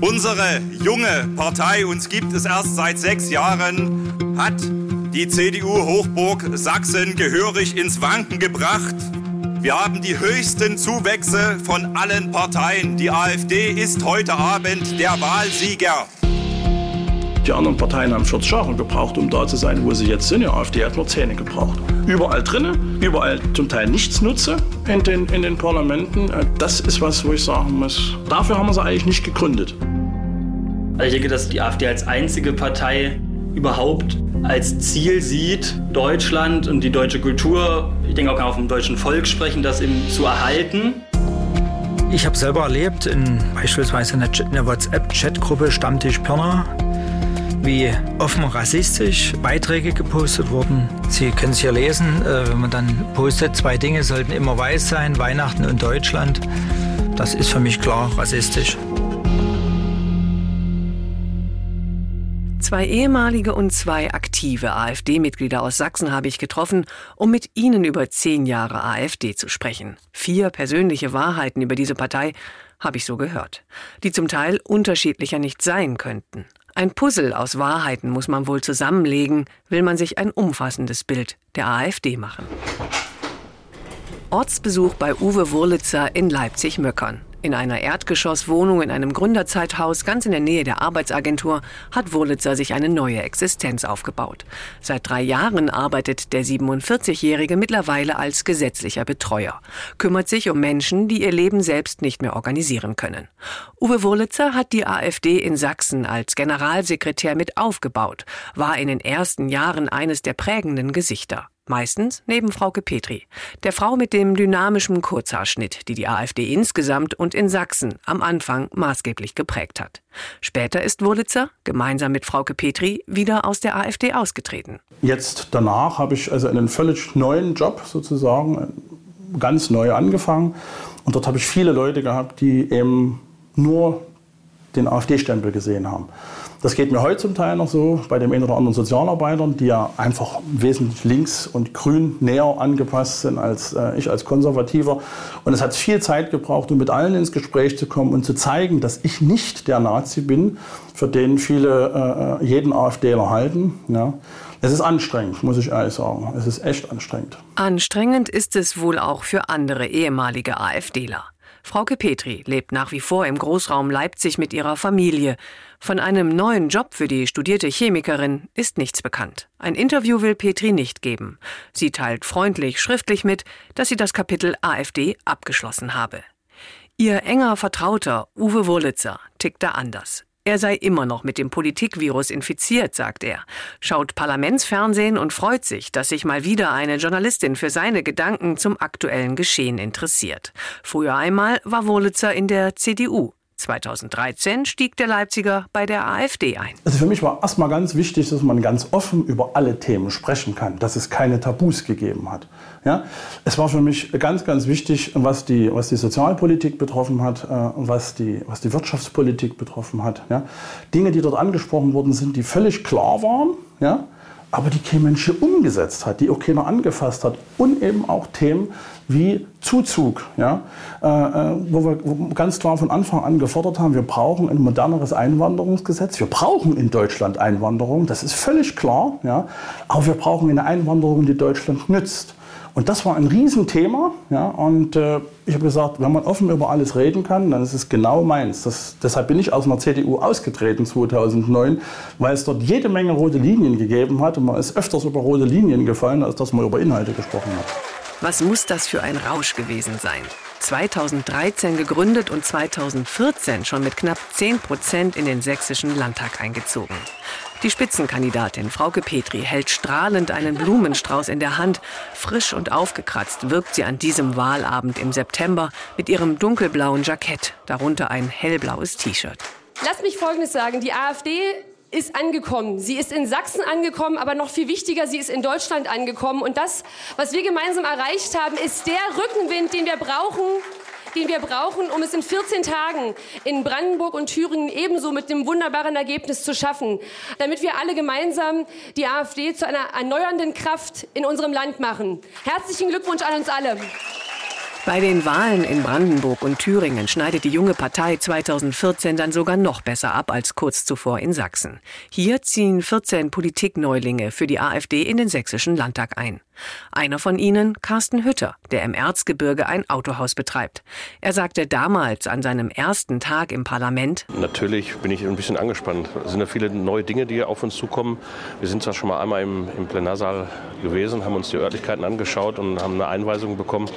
Unsere junge Partei, uns gibt es erst seit sechs Jahren, hat die CDU-Hochburg Sachsen gehörig ins Wanken gebracht. Wir haben die höchsten Zuwächse von allen Parteien. Die AfD ist heute Abend der Wahlsieger. Die anderen Parteien haben 40 Jahre gebraucht, um da zu sein, wo sie jetzt sind. Die AfD hat nur Zähne gebraucht. Überall drinnen, überall zum Teil nichts nutze in den, in den Parlamenten. Das ist was, wo ich sagen muss, dafür haben wir sie eigentlich nicht gegründet. Also ich denke, dass die AfD als einzige Partei überhaupt als Ziel sieht, Deutschland und die deutsche Kultur, ich denke auch kann auch vom deutschen Volk sprechen, das eben zu erhalten. Ich habe selber erlebt, in beispielsweise in der WhatsApp-Chatgruppe Stammtisch Pirna, wie offen rassistisch Beiträge gepostet wurden. Sie können es hier lesen, äh, wenn man dann postet, zwei Dinge sollten immer weiß sein, Weihnachten und Deutschland. Das ist für mich klar rassistisch. Zwei ehemalige und zwei aktive AfD-Mitglieder aus Sachsen habe ich getroffen, um mit ihnen über zehn Jahre AfD zu sprechen. Vier persönliche Wahrheiten über diese Partei habe ich so gehört, die zum Teil unterschiedlicher nicht sein könnten. Ein Puzzle aus Wahrheiten muss man wohl zusammenlegen, will man sich ein umfassendes Bild der AfD machen. Ortsbesuch bei Uwe Wurlitzer in Leipzig-Möckern. In einer Erdgeschosswohnung in einem Gründerzeithaus ganz in der Nähe der Arbeitsagentur hat Wurlitzer sich eine neue Existenz aufgebaut. Seit drei Jahren arbeitet der 47-Jährige mittlerweile als gesetzlicher Betreuer, kümmert sich um Menschen, die ihr Leben selbst nicht mehr organisieren können. Uwe Wurlitzer hat die AfD in Sachsen als Generalsekretär mit aufgebaut, war in den ersten Jahren eines der prägenden Gesichter. Meistens neben Frauke Petri, der Frau mit dem dynamischen Kurzhaarschnitt, die die AfD insgesamt und in Sachsen am Anfang maßgeblich geprägt hat. Später ist Wurlitzer, gemeinsam mit Frauke Petri, wieder aus der AfD ausgetreten. Jetzt danach habe ich also einen völlig neuen Job sozusagen, ganz neu angefangen. Und dort habe ich viele Leute gehabt, die eben nur den AfD-Stempel gesehen haben. Das geht mir heute zum Teil noch so bei dem einen oder anderen Sozialarbeitern, die ja einfach wesentlich links und grün näher angepasst sind als äh, ich als Konservativer. Und es hat viel Zeit gebraucht, um mit allen ins Gespräch zu kommen und zu zeigen, dass ich nicht der Nazi bin, für den viele äh, jeden AfDler halten. Ja. Es ist anstrengend, muss ich ehrlich sagen. Es ist echt anstrengend. Anstrengend ist es wohl auch für andere ehemalige AfDler. Frauke Petri lebt nach wie vor im Großraum Leipzig mit ihrer Familie. Von einem neuen Job für die studierte Chemikerin ist nichts bekannt. Ein Interview will Petri nicht geben. Sie teilt freundlich schriftlich mit, dass sie das Kapitel AfD abgeschlossen habe. Ihr enger Vertrauter Uwe Wurlitzer tickt da anders. Er sei immer noch mit dem Politikvirus infiziert, sagt er, schaut Parlamentsfernsehen und freut sich, dass sich mal wieder eine Journalistin für seine Gedanken zum aktuellen Geschehen interessiert. Früher einmal war Wurlitzer in der CDU. 2013 stieg der Leipziger bei der AfD ein. Also für mich war erstmal ganz wichtig, dass man ganz offen über alle Themen sprechen kann, dass es keine Tabus gegeben hat. Ja? Es war für mich ganz, ganz wichtig, was die, was die Sozialpolitik betroffen hat, äh, was, die, was die Wirtschaftspolitik betroffen hat. Ja? Dinge, die dort angesprochen worden sind, die völlig klar waren. Ja? aber die kein Mensch umgesetzt hat, die auch keiner angefasst hat. Und eben auch Themen wie Zuzug, ja, äh, äh wo wir ganz klar von Anfang an gefordert haben, wir brauchen ein moderneres Einwanderungsgesetz. Wir brauchen in Deutschland Einwanderung, das ist völlig klar, ja, aber wir brauchen eine Einwanderung, die Deutschland nützt. Und das war ein Riesenthema. Ja, und äh, ich habe gesagt, wenn man offen über alles reden kann, dann ist es genau meins. Das, deshalb bin ich aus einer CDU ausgetreten 2009, weil es dort jede Menge rote Linien gegeben hat. Und man ist öfters über rote Linien gefallen, als dass man über Inhalte gesprochen hat. Was muss das für ein Rausch gewesen sein? 2013 gegründet und 2014 schon mit knapp 10 Prozent in den sächsischen Landtag eingezogen. Die Spitzenkandidatin Frauke Petri hält strahlend einen Blumenstrauß in der Hand. Frisch und aufgekratzt wirkt sie an diesem Wahlabend im September mit ihrem dunkelblauen Jackett, darunter ein hellblaues T-Shirt. Lass mich Folgendes sagen. Die AfD ist angekommen. Sie ist in Sachsen angekommen, aber noch viel wichtiger, sie ist in Deutschland angekommen. Und das, was wir gemeinsam erreicht haben, ist der Rückenwind, den wir brauchen, den wir brauchen, um es in 14 Tagen in Brandenburg und Thüringen ebenso mit dem wunderbaren Ergebnis zu schaffen, damit wir alle gemeinsam die AfD zu einer erneuernden Kraft in unserem Land machen. Herzlichen Glückwunsch an uns alle. Bei den Wahlen in Brandenburg und Thüringen schneidet die junge Partei 2014 dann sogar noch besser ab als kurz zuvor in Sachsen. Hier ziehen 14 Politikneulinge für die AfD in den sächsischen Landtag ein. Einer von ihnen, Carsten Hütter, der im Erzgebirge ein Autohaus betreibt. Er sagte damals an seinem ersten Tag im Parlament, Natürlich bin ich ein bisschen angespannt. Es sind ja viele neue Dinge, die auf uns zukommen. Wir sind zwar schon mal einmal im, im Plenarsaal gewesen, haben uns die Örtlichkeiten angeschaut und haben eine Einweisung bekommen.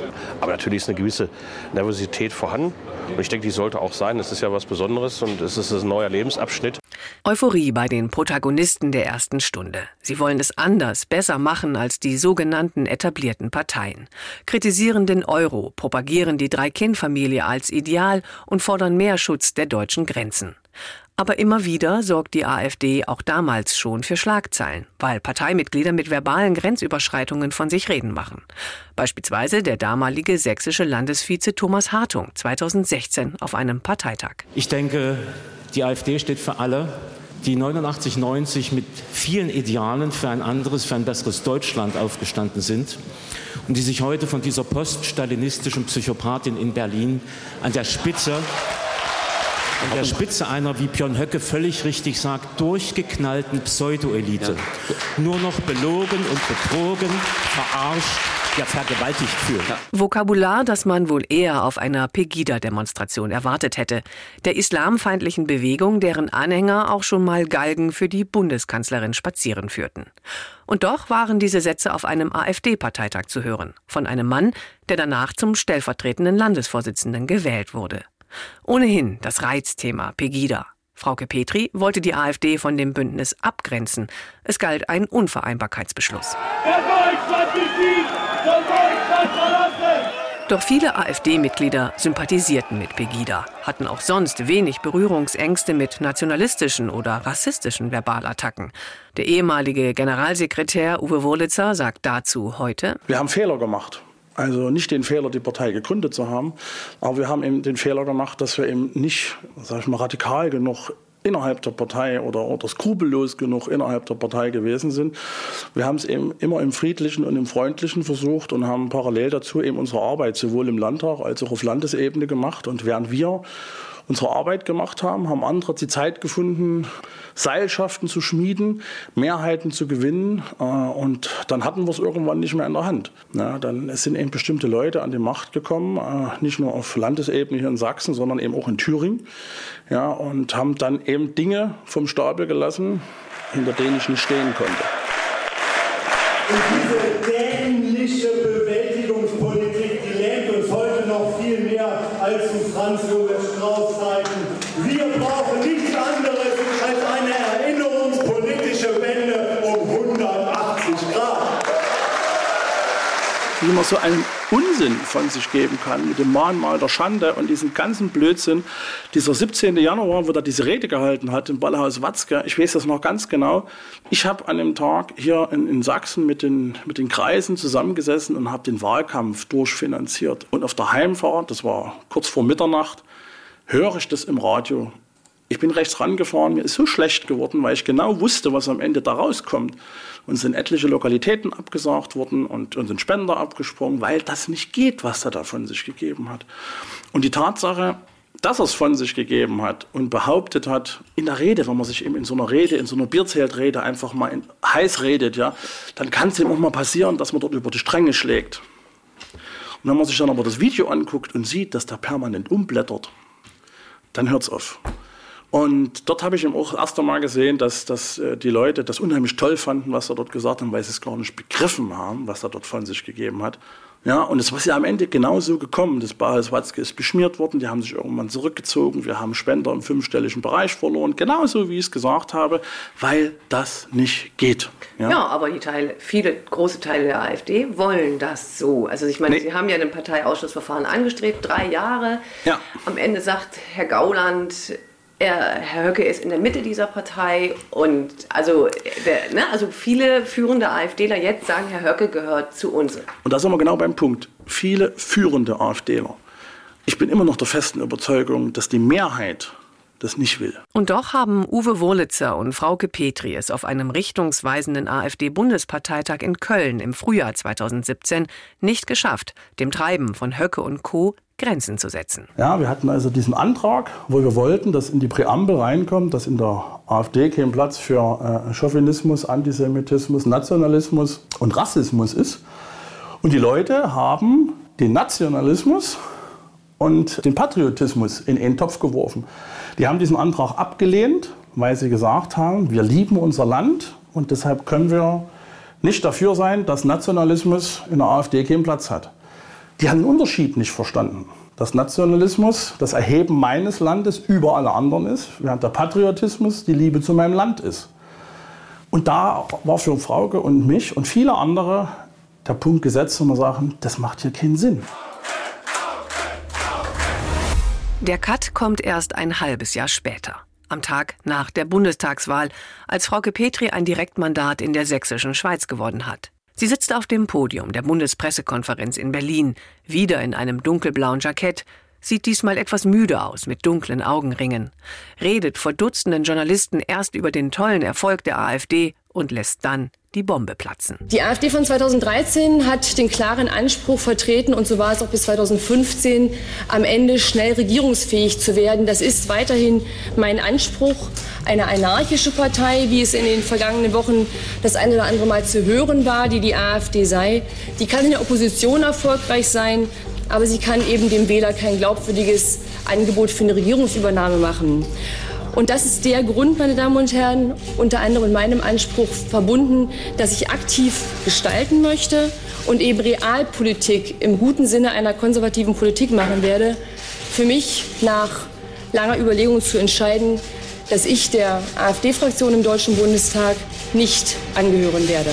Aber natürlich ist eine gewisse Nervosität vorhanden. Und ich denke, die sollte auch sein. Es ist ja was Besonderes und es ist ein neuer Lebensabschnitt. Euphorie bei den Protagonisten der ersten Stunde. Sie wollen es anders, besser machen als die sogenannten etablierten Parteien. Kritisieren den Euro, propagieren die Drei-Kind-Familie als Ideal und fordern mehr Schutz der deutschen Grenzen. Aber immer wieder sorgt die AfD auch damals schon für Schlagzeilen, weil Parteimitglieder mit verbalen Grenzüberschreitungen von sich reden machen. Beispielsweise der damalige sächsische Landesvize Thomas Hartung 2016 auf einem Parteitag. Ich denke, die AfD steht für alle, die 89, 90 mit vielen Idealen für ein anderes, für ein besseres Deutschland aufgestanden sind und die sich heute von dieser poststalinistischen Psychopathin in Berlin an der Spitze an der Spitze einer, wie Björn Höcke völlig richtig sagt, durchgeknallten Pseudoelite nur noch belogen und betrogen, verarscht, ja vergewaltigt fühlt. Vokabular, das man wohl eher auf einer Pegida-Demonstration erwartet hätte. Der islamfeindlichen Bewegung, deren Anhänger auch schon mal Galgen für die Bundeskanzlerin spazieren führten. Und doch waren diese Sätze auf einem AfD-Parteitag zu hören. Von einem Mann, der danach zum stellvertretenden Landesvorsitzenden gewählt wurde. Ohnehin das Reizthema Pegida. Frauke Petri wollte die AfD von dem Bündnis abgrenzen. Es galt ein Unvereinbarkeitsbeschluss. Doch viele AfD-Mitglieder sympathisierten mit Pegida, hatten auch sonst wenig Berührungsängste mit nationalistischen oder rassistischen Verbalattacken. Der ehemalige Generalsekretär Uwe Wurlitzer sagt dazu heute: Wir haben Fehler gemacht. Also nicht den Fehler, die Partei gegründet zu haben, aber wir haben eben den Fehler gemacht, dass wir eben nicht, sag ich mal, radikal genug innerhalb der Partei oder, oder skrupellos genug innerhalb der Partei gewesen sind. Wir haben es eben immer im Friedlichen und im Freundlichen versucht und haben parallel dazu eben unsere Arbeit sowohl im Landtag als auch auf Landesebene gemacht. Und während wir unsere Arbeit gemacht haben, haben andere die Zeit gefunden, Seilschaften zu schmieden, Mehrheiten zu gewinnen. Äh, und dann hatten wir es irgendwann nicht mehr in der Hand. Ja, dann sind eben bestimmte Leute an die Macht gekommen, äh, nicht nur auf Landesebene hier in Sachsen, sondern eben auch in Thüringen. Ja, und haben dann eben Dinge vom Stapel gelassen, hinter denen ich nicht stehen konnte. Man so einen Unsinn von sich geben kann mit dem Mahnmal der Schande und diesen ganzen Blödsinn. Dieser 17. Januar, wo er diese Rede gehalten hat im Ballhaus Watzke, ich weiß das noch ganz genau. Ich habe an dem Tag hier in, in Sachsen mit den, mit den Kreisen zusammengesessen und habe den Wahlkampf durchfinanziert. Und auf der Heimfahrt, das war kurz vor Mitternacht, höre ich das im Radio. Ich bin rechts rangefahren, mir ist so schlecht geworden, weil ich genau wusste, was am Ende da rauskommt. Und sind etliche Lokalitäten abgesagt worden und, und sind Spender abgesprungen, weil das nicht geht, was er da von sich gegeben hat. Und die Tatsache, dass er es von sich gegeben hat und behauptet hat, in der Rede, wenn man sich eben in so einer Rede, in so einer Bierzeltrede einfach mal in, heiß redet, ja, dann kann es ihm auch mal passieren, dass man dort über die Stränge schlägt. Und wenn man sich dann aber das Video anguckt und sieht, dass der permanent umblättert, dann hört es auf. Und dort habe ich eben auch das erste Mal gesehen, dass, dass äh, die Leute das unheimlich toll fanden, was er dort gesagt hat, weil sie es gar nicht begriffen haben, was er dort von sich gegeben hat. Ja, und es war ja am Ende genauso gekommen. Das Bauhaus Watzke ist beschmiert worden, die haben sich irgendwann zurückgezogen, wir haben Spender im fünfstelligen Bereich verloren, genauso wie ich es gesagt habe, weil das nicht geht. Ja, ja aber die Teile, viele große Teile der AfD wollen das so. Also ich meine, Nee. sie haben ja ein Parteiausschussverfahren angestrebt, drei Jahre. Ja. Am Ende sagt Herr Gauland, Herr Höcke ist in der Mitte dieser Partei und also, der, ne, also viele führende AfDler jetzt sagen, Herr Höcke gehört zu uns. Und da sind wir genau beim Punkt. Viele führende AfDler. Ich bin immer noch der festen Überzeugung, dass die Mehrheit das nicht will. Und doch haben Uwe Wurlitzer und Frauke Petri es auf einem richtungsweisenden AfD-Bundesparteitag in Köln im Frühjahr 2017 nicht geschafft, dem Treiben von Höcke und Co. Grenzen zu setzen. Ja, wir hatten also diesen Antrag, wo wir wollten, dass in die Präambel reinkommt, dass in der AfD kein Platz für äh, Chauvinismus, Antisemitismus, Nationalismus und Rassismus ist. Und die Leute haben den Nationalismus und den Patriotismus in einen Topf geworfen. Die haben diesen Antrag abgelehnt, weil sie gesagt haben, wir lieben unser Land und deshalb können wir nicht dafür sein, dass Nationalismus in der AfD keinen Platz hat. Die haben den Unterschied nicht verstanden. Dass Nationalismus das Erheben meines Landes über alle anderen ist, während der Patriotismus die Liebe zu meinem Land ist. Und da war für Frauke und mich und viele andere der Punkt gesetzt, wo wir sagen, das macht hier keinen Sinn. Der Cut kommt erst ein halbes Jahr später. Am Tag nach der Bundestagswahl, als Frauke Petri ein Direktmandat in der sächsischen Schweiz gewonnen hat. Sie sitzt auf dem Podium der Bundespressekonferenz in Berlin, wieder in einem dunkelblauen Jackett, sieht diesmal etwas müde aus mit dunklen Augenringen, redet vor Dutzenden Journalisten erst über den tollen Erfolg der AfD und lässt dann die Bombe platzen. Die AfD von 2013 hat den klaren Anspruch vertreten, und so war es auch bis 2015, am Ende schnell regierungsfähig zu werden. Das ist weiterhin mein Anspruch. Eine anarchische Partei, wie es in den vergangenen Wochen das eine oder andere Mal zu hören war, die die AfD sei, die kann in der Opposition erfolgreich sein, aber sie kann eben dem Wähler kein glaubwürdiges Angebot für eine Regierungsübernahme machen. Und das ist der Grund, meine Damen und Herren, unter anderem in meinem Anspruch verbunden, dass ich aktiv gestalten möchte und eben Realpolitik im guten Sinne einer konservativen Politik machen werde. Für mich nach langer Überlegung zu entscheiden, dass ich der AfD-Fraktion im Deutschen Bundestag nicht angehören werde.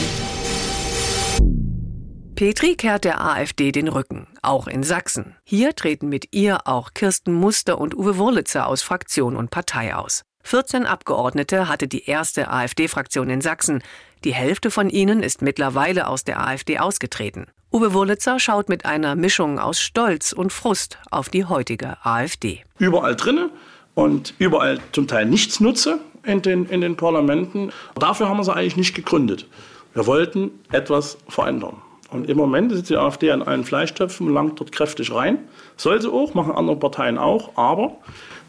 Petri kehrt der AfD den Rücken, auch in Sachsen. Hier treten mit ihr auch Kirsten Muster und Uwe Wurlitzer aus Fraktion und Partei aus. 14 Abgeordnete hatte die erste AfD-Fraktion in Sachsen. Die Hälfte von ihnen ist mittlerweile aus der AfD ausgetreten. Uwe Wurlitzer schaut mit einer Mischung aus Stolz und Frust auf die heutige AfD. Überall drinne und überall zum Teil nichts nutze in den, in den Parlamenten. Dafür haben wir sie eigentlich nicht gegründet. Wir wollten etwas verändern. Und im Moment sitzt die AfD an allen Fleischtöpfen und langt dort kräftig rein. Soll sie auch, machen andere Parteien auch, aber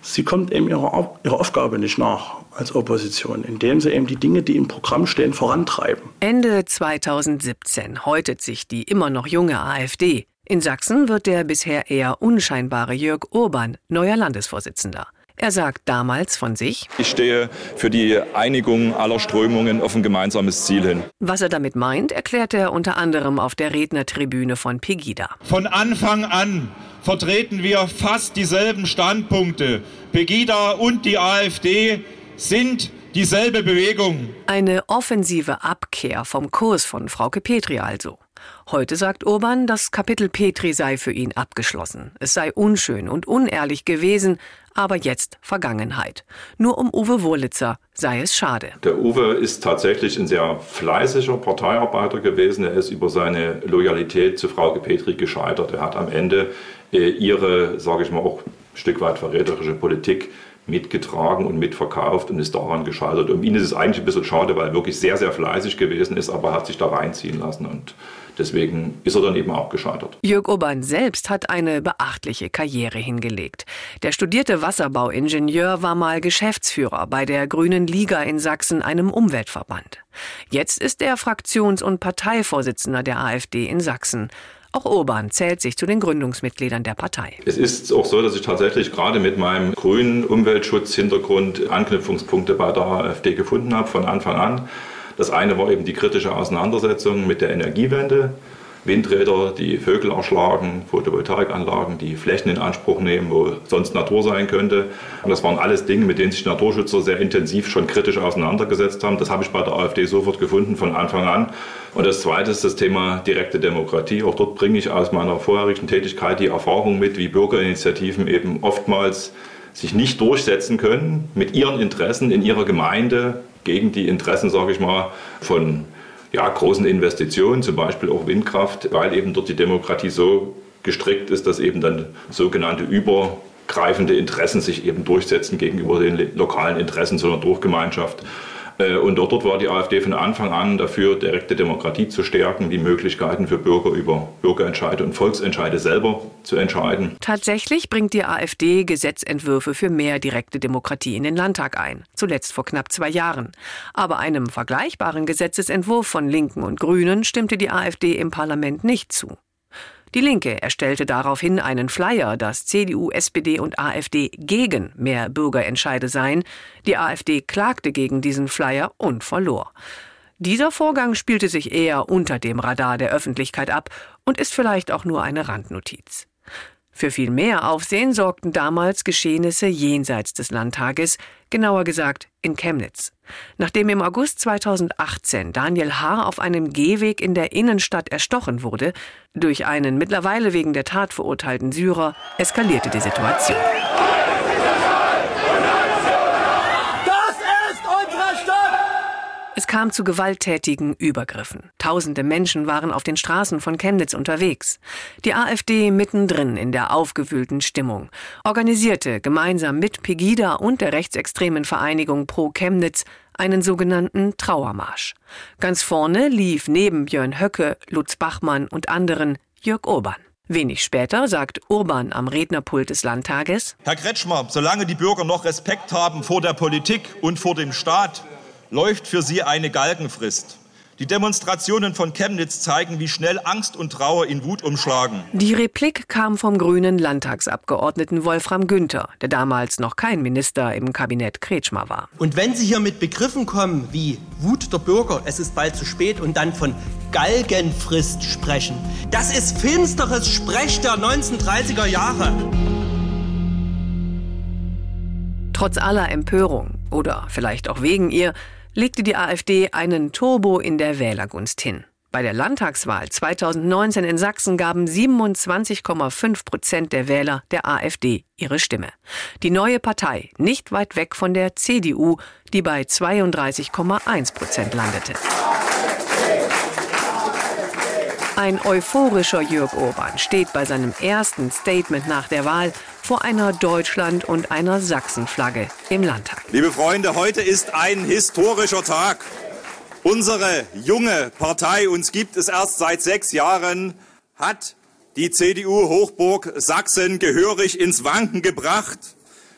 sie kommt eben ihrer, ihrer Aufgabe nicht nach als Opposition, indem sie eben die Dinge, die im Programm stehen, vorantreiben. Ende 2017 häutet sich die immer noch junge AfD. In Sachsen wird der bisher eher unscheinbare Jörg Urban neuer Landesvorsitzender. Er sagt damals von sich, ich stehe für die Einigung aller Strömungen auf ein gemeinsames Ziel hin. Was er damit meint, erklärt er unter anderem auf der Rednertribüne von Pegida. Von Anfang an vertreten wir fast dieselben Standpunkte. Pegida und die AfD sind dieselbe Bewegung. Eine offensive Abkehr vom Kurs von Frauke Petri also. Heute sagt Urban, das Kapitel Petri sei für ihn abgeschlossen. Es sei unschön und unehrlich gewesen, aber jetzt Vergangenheit. Nur um Uwe Wurlitzer sei es schade. Der Uwe ist tatsächlich ein sehr fleißiger Parteiarbeiter gewesen. Er ist über seine Loyalität zu Frau Petri gescheitert. Er hat am Ende äh, ihre, sage ich mal, auch ein Stück weit verräterische Politik mitgetragen und mitverkauft und ist daran gescheitert. Um ihn ist es eigentlich ein bisschen schade, weil er wirklich sehr, sehr fleißig gewesen ist, aber hat sich da reinziehen lassen und Deswegen ist er dann eben auch gescheitert. Jörg Urban selbst hat eine beachtliche Karriere hingelegt. Der studierte Wasserbauingenieur war mal Geschäftsführer bei der Grünen Liga in Sachsen, einem Umweltverband. Jetzt ist er Fraktions- und Parteivorsitzender der AfD in Sachsen. Auch Urban zählt sich zu den Gründungsmitgliedern der Partei. Es ist auch so, dass ich tatsächlich gerade mit meinem grünen Umweltschutzhintergrund Anknüpfungspunkte bei der AfD gefunden habe von Anfang an. Das eine war eben die kritische Auseinandersetzung mit der Energiewende. Windräder, die Vögel erschlagen, Photovoltaikanlagen, die Flächen in Anspruch nehmen, wo sonst Natur sein könnte. Und das waren alles Dinge, mit denen sich Naturschützer sehr intensiv schon kritisch auseinandergesetzt haben. Das habe ich bei der AfD sofort gefunden von Anfang an. Und das Zweite ist das Thema direkte Demokratie. Auch dort bringe ich aus meiner vorherigen Tätigkeit die Erfahrung mit, wie Bürgerinitiativen eben oftmals sich nicht durchsetzen können mit ihren Interessen in ihrer Gemeinde gegen die Interessen, sage ich mal, von ja, großen Investitionen, zum Beispiel auch Windkraft, weil eben dort die Demokratie so gestrickt ist, dass eben dann sogenannte Über greifende Interessen sich eben durchsetzen gegenüber den lokalen Interessen, sondern durch Gemeinschaft. Äh, und dort, dort war die AfD von Anfang an dafür, direkte Demokratie zu stärken, die Möglichkeiten für Bürger über Bürgerentscheide und Volksentscheide selber zu entscheiden. Tatsächlich bringt die AfD Gesetzentwürfe für mehr direkte Demokratie in den Landtag ein, zuletzt vor knapp zwei Jahren. Aber einem vergleichbaren Gesetzesentwurf von Linken und Grünen stimmte die AfD im Parlament nicht zu. Die Linke erstellte daraufhin einen Flyer, dass CDU, SPD und AfD gegen mehr Bürgerentscheide seien. Die AfD klagte gegen diesen Flyer und verlor. Dieser Vorgang spielte sich eher unter dem Radar der Öffentlichkeit ab und ist vielleicht auch nur eine Randnotiz. Für viel mehr Aufsehen sorgten damals Geschehnisse jenseits des Landtages, genauer gesagt in Chemnitz. Nachdem im August 2018 Daniel H. auf einem Gehweg in der Innenstadt erstochen wurde, durch einen mittlerweile wegen der Tat verurteilten Syrer, eskalierte die Situation. Es kam zu gewalttätigen Übergriffen. Tausende Menschen waren auf den Straßen von Chemnitz unterwegs. Die AfD mittendrin in der aufgewühlten Stimmung, organisierte gemeinsam mit Pegida und der rechtsextremen Vereinigung Pro Chemnitz einen sogenannten Trauermarsch. Ganz vorne lief neben Björn Höcke, Lutz Bachmann und anderen Jörg Urban. Wenig später sagt Urban am Rednerpult des Landtages Herr Kretschmer, solange die Bürger noch Respekt haben vor der Politik und vor dem Staat, läuft für sie eine Galgenfrist. Die Demonstrationen von Chemnitz zeigen, wie schnell Angst und Trauer in Wut umschlagen. Die Replik kam vom grünen Landtagsabgeordneten Wolfram Günther, der damals noch kein Minister im Kabinett Kretschmer war. Und wenn Sie hier mit Begriffen kommen wie Wut der Bürger, es ist bald zu spät und dann von Galgenfrist sprechen, das ist finsteres Sprech der 1930er Jahre. Trotz aller Empörung oder vielleicht auch wegen ihr legte die AfD einen Turbo in der Wählergunst hin. Bei der Landtagswahl 2019 in Sachsen gaben 27,5 Prozent der Wähler der AfD ihre Stimme. Die neue Partei nicht weit weg von der CDU, die bei 32,1 Prozent landete. Ein euphorischer Jörg Urban steht bei seinem ersten Statement nach der Wahl vor einer Deutschland- und einer Sachsenflagge im Landtag. Liebe Freunde, heute ist ein historischer Tag. Unsere junge Partei, uns gibt es erst seit sechs Jahren, hat die CDU-Hochburg Sachsen gehörig ins Wanken gebracht.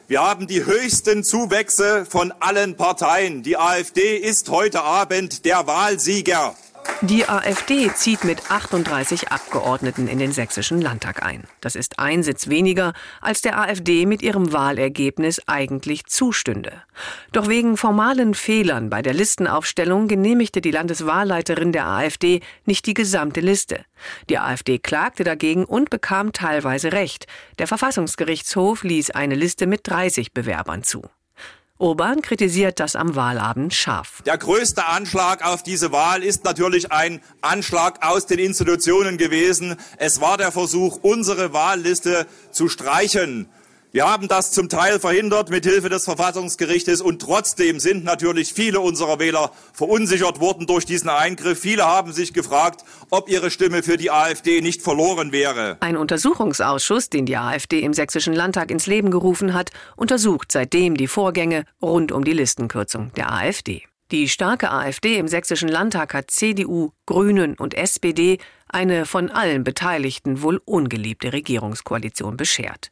Wir haben die höchsten Zuwächse von allen Parteien. Die AfD ist heute Abend der Wahlsieger. Die AfD zieht mit 38 Abgeordneten in den sächsischen Landtag ein. Das ist ein Sitz weniger, als der AfD mit ihrem Wahlergebnis eigentlich zustünde. Doch wegen formalen Fehlern bei der Listenaufstellung genehmigte die Landeswahlleiterin der AfD nicht die gesamte Liste. Die AfD klagte dagegen und bekam teilweise Recht. Der Verfassungsgerichtshof ließ eine Liste mit 30 Bewerbern zu. Urban kritisiert das am Wahlabend scharf. Der größte Anschlag auf diese Wahl ist natürlich ein Anschlag aus den Institutionen gewesen. Es war der Versuch, unsere Wahlliste zu streichen. Wir haben das zum Teil verhindert mit Hilfe des Verfassungsgerichtes und trotzdem sind natürlich viele unserer Wähler verunsichert worden durch diesen Eingriff. Viele haben sich gefragt, ob ihre Stimme für die AfD nicht verloren wäre. Ein Untersuchungsausschuss, den die AfD im Sächsischen Landtag ins Leben gerufen hat, untersucht seitdem die Vorgänge rund um die Listenkürzung der AfD. Die starke AfD im Sächsischen Landtag hat CDU, Grünen und SPD eine von allen Beteiligten wohl ungeliebte Regierungskoalition beschert.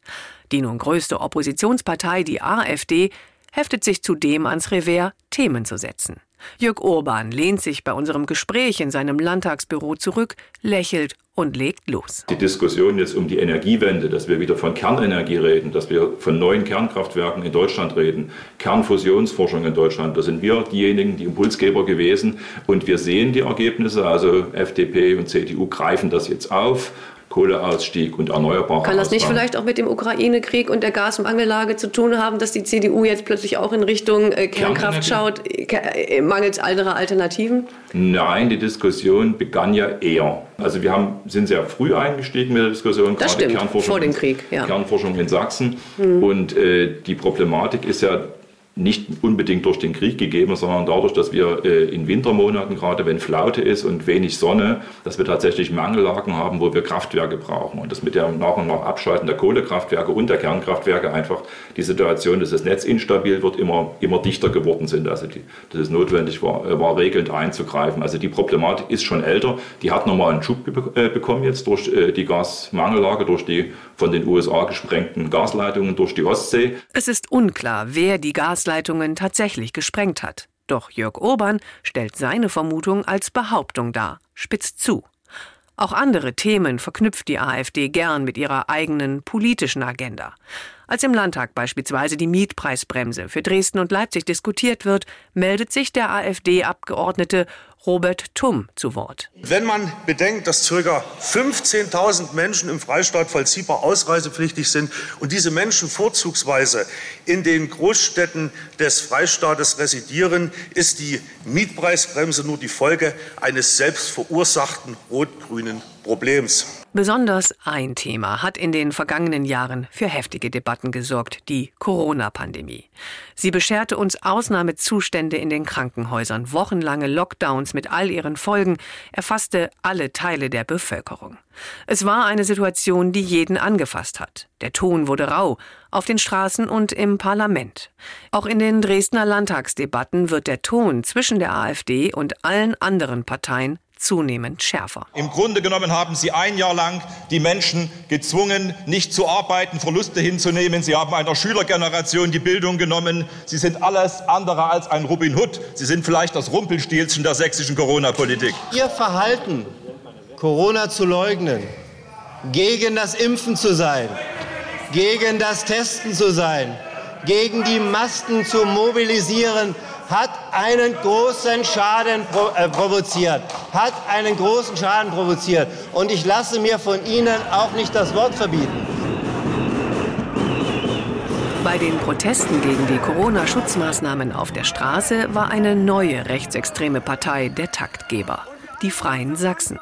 Die nun größte Oppositionspartei, die AfD, heftet sich zudem ans Revers, Themen zu setzen. Jörg Urban lehnt sich bei unserem Gespräch in seinem Landtagsbüro zurück, lächelt und legt los. Die Diskussion jetzt um die Energiewende, dass wir wieder von Kernenergie reden, dass wir von neuen Kernkraftwerken in Deutschland reden, Kernfusionsforschung in Deutschland, da sind wir diejenigen, die Impulsgeber gewesen. Und wir sehen die Ergebnisse, also FDP und CDU greifen das jetzt auf Kohleausstieg und erneuerbare Kann das nicht Ausbau. vielleicht auch mit dem Ukraine-Krieg und der Gasmangellage zu tun haben, dass die CDU jetzt plötzlich auch in Richtung äh, Kernkraft schaut, äh, mangels anderer Alternativen? Nein, die Diskussion begann ja eher. Also wir haben, sind sehr früh eingestiegen mit der Diskussion, das gerade stimmt, Kernforschung, vor dem Krieg, ja. Kernforschung in Sachsen. Mhm. Und äh, die Problematik ist ja nicht unbedingt durch den Krieg gegeben, sondern dadurch, dass wir äh, in Wintermonaten, gerade wenn Flaute ist und wenig Sonne, dass wir tatsächlich Mangellagen haben, wo wir Kraftwerke brauchen. Und das mit dem nach und nach Abschalten der Kohlekraftwerke und der Kernkraftwerke einfach die Situation, dass das Netz instabil wird, immer, immer dichter geworden sind. Also die, dass es notwendig war, äh, war, regelnd einzugreifen. Also die Problematik ist schon älter. Die hat nochmal einen Schub äh, bekommen jetzt durch die Gasmangellage, durch die von den USA gesprengten Gasleitungen durch die Ostsee. Es ist unklar, wer die Gasleitungen tatsächlich gesprengt hat. Doch Jörg Urban stellt seine Vermutung als Behauptung dar, spitzt zu. Auch andere Themen verknüpft die AfD gern mit ihrer eigenen politischen Agenda. Als im Landtag beispielsweise die Mietpreisbremse für Dresden und Leipzig diskutiert wird, meldet sich der AfD-Abgeordnete Robert Tumm zu Wort. Wenn man bedenkt, dass ca. 15.000 Menschen im Freistaat vollziehbar ausreisepflichtig sind und diese Menschen vorzugsweise in den Großstädten des Freistaates residieren, ist die Mietpreisbremse nur die Folge eines selbst verursachten rot-grünen Problems. Besonders ein Thema hat in den vergangenen Jahren für heftige Debatten gesorgt, die Corona-Pandemie. Sie bescherte uns Ausnahmezustände in den Krankenhäusern, wochenlange Lockdowns mit all ihren Folgen, erfasste alle Teile der Bevölkerung. Es war eine Situation, die jeden angefasst hat. Der Ton wurde rau, auf den Straßen und im Parlament. Auch in den Dresdner Landtagsdebatten wird der Ton zwischen der AfD und allen anderen Parteien zunehmend schärfer. Im Grunde genommen haben Sie ein Jahr lang die Menschen gezwungen, nicht zu arbeiten, Verluste hinzunehmen. Sie haben einer Schülergeneration die Bildung genommen. Sie sind alles andere als ein Robin Hood. Sie sind vielleicht das Rumpelstilzchen der sächsischen Corona-Politik. Ihr Verhalten, Corona zu leugnen, gegen das Impfen zu sein, gegen das Testen zu sein, gegen die Masken zu mobilisieren, hat einen großen Schaden äh, provoziert, hat einen großen Schaden provoziert. Und ich lasse mir von Ihnen auch nicht das Wort verbieten. Bei den Protesten gegen die Corona-Schutzmaßnahmen auf der Straße war eine neue rechtsextreme Partei der Taktgeber, die Freien Sachsen.